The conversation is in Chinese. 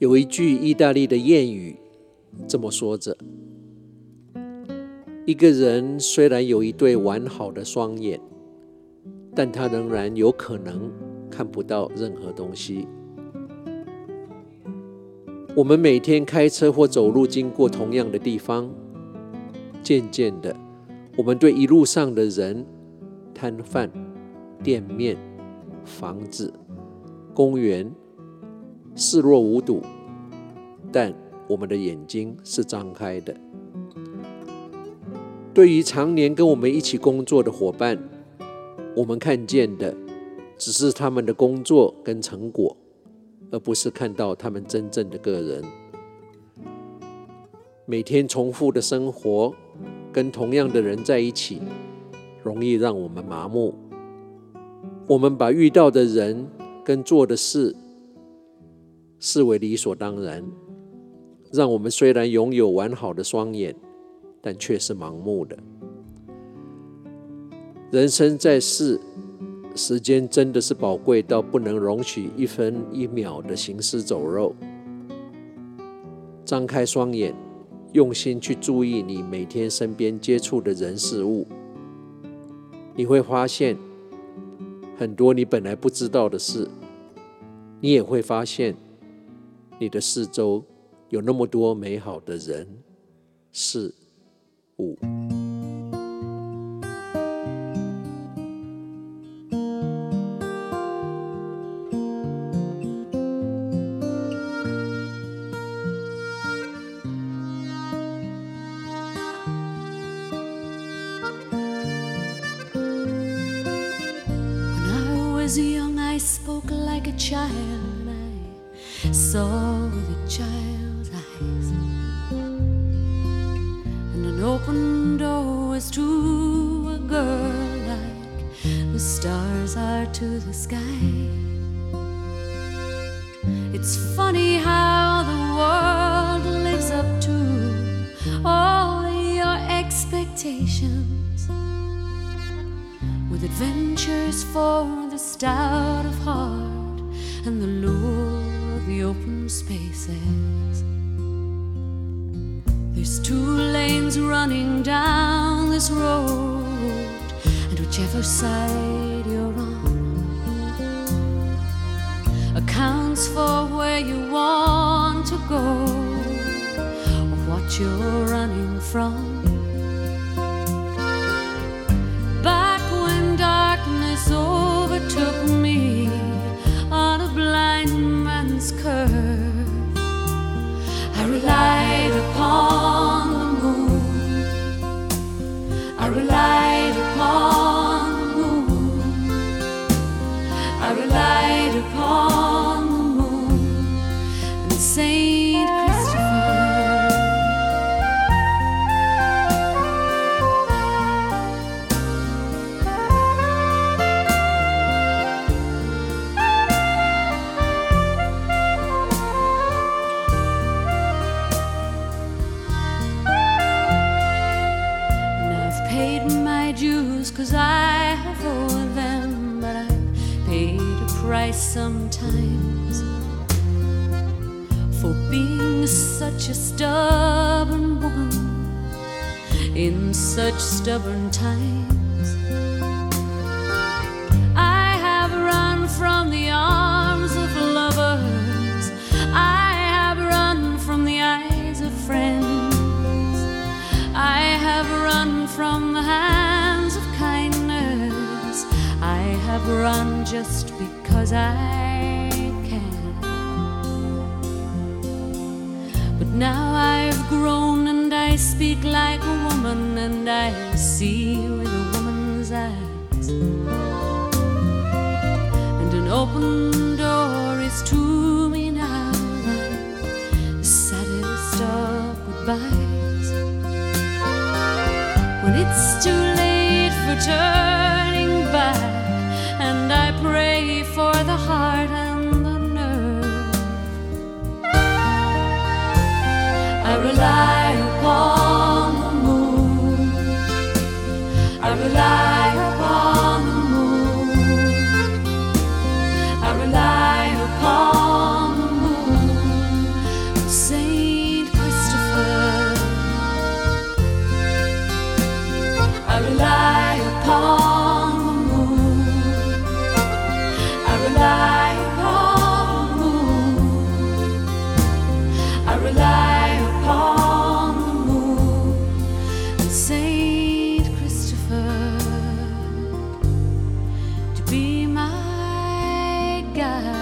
有一句意大利的谚语这么说着：一个人虽然有一对完好的双眼，但他仍然有可能看不到任何东西。我们每天开车或走路经过同样的地方，渐渐的，我们对一路上的人、摊贩、店面、房子、公园，视若无睹，但我们的眼睛是张开的。对于常年跟我们一起工作的伙伴，我们看见的只是他们的工作跟成果，而不是看到他们真正的个人。每天重复的生活，跟同样的人在一起，容易让我们麻木。我们把遇到的人跟做的事，视为理所当然，让我们虽然拥有完好的双眼，但却是盲目的。人生在世，时间真的是宝贵到不能容许一分一秒的行尸走肉。张开双眼，用心去注意你每天身边接触的人事物，你会发现很多你本来不知道的事，你也会发现。你的四周有那么多美好的人事物。Saw with a child's eyes, and an open door was to a girl like the stars are to the sky. It's funny how the world lives up to all your expectations with adventures for the stout of heart and the lure the open spaces. There's two lanes running down this road, and whichever side you're on accounts for where you want to go or what you're running from. rely. Have owed them, but I've paid a price sometimes for being such a stubborn woman in such stubborn times. I have run from the arms of lovers, run just because I can. But now I've grown and I speak like a woman and I see with a woman's eyes. And an open door is to me now the saddest of goodbyes. When it's too late for turning back, side.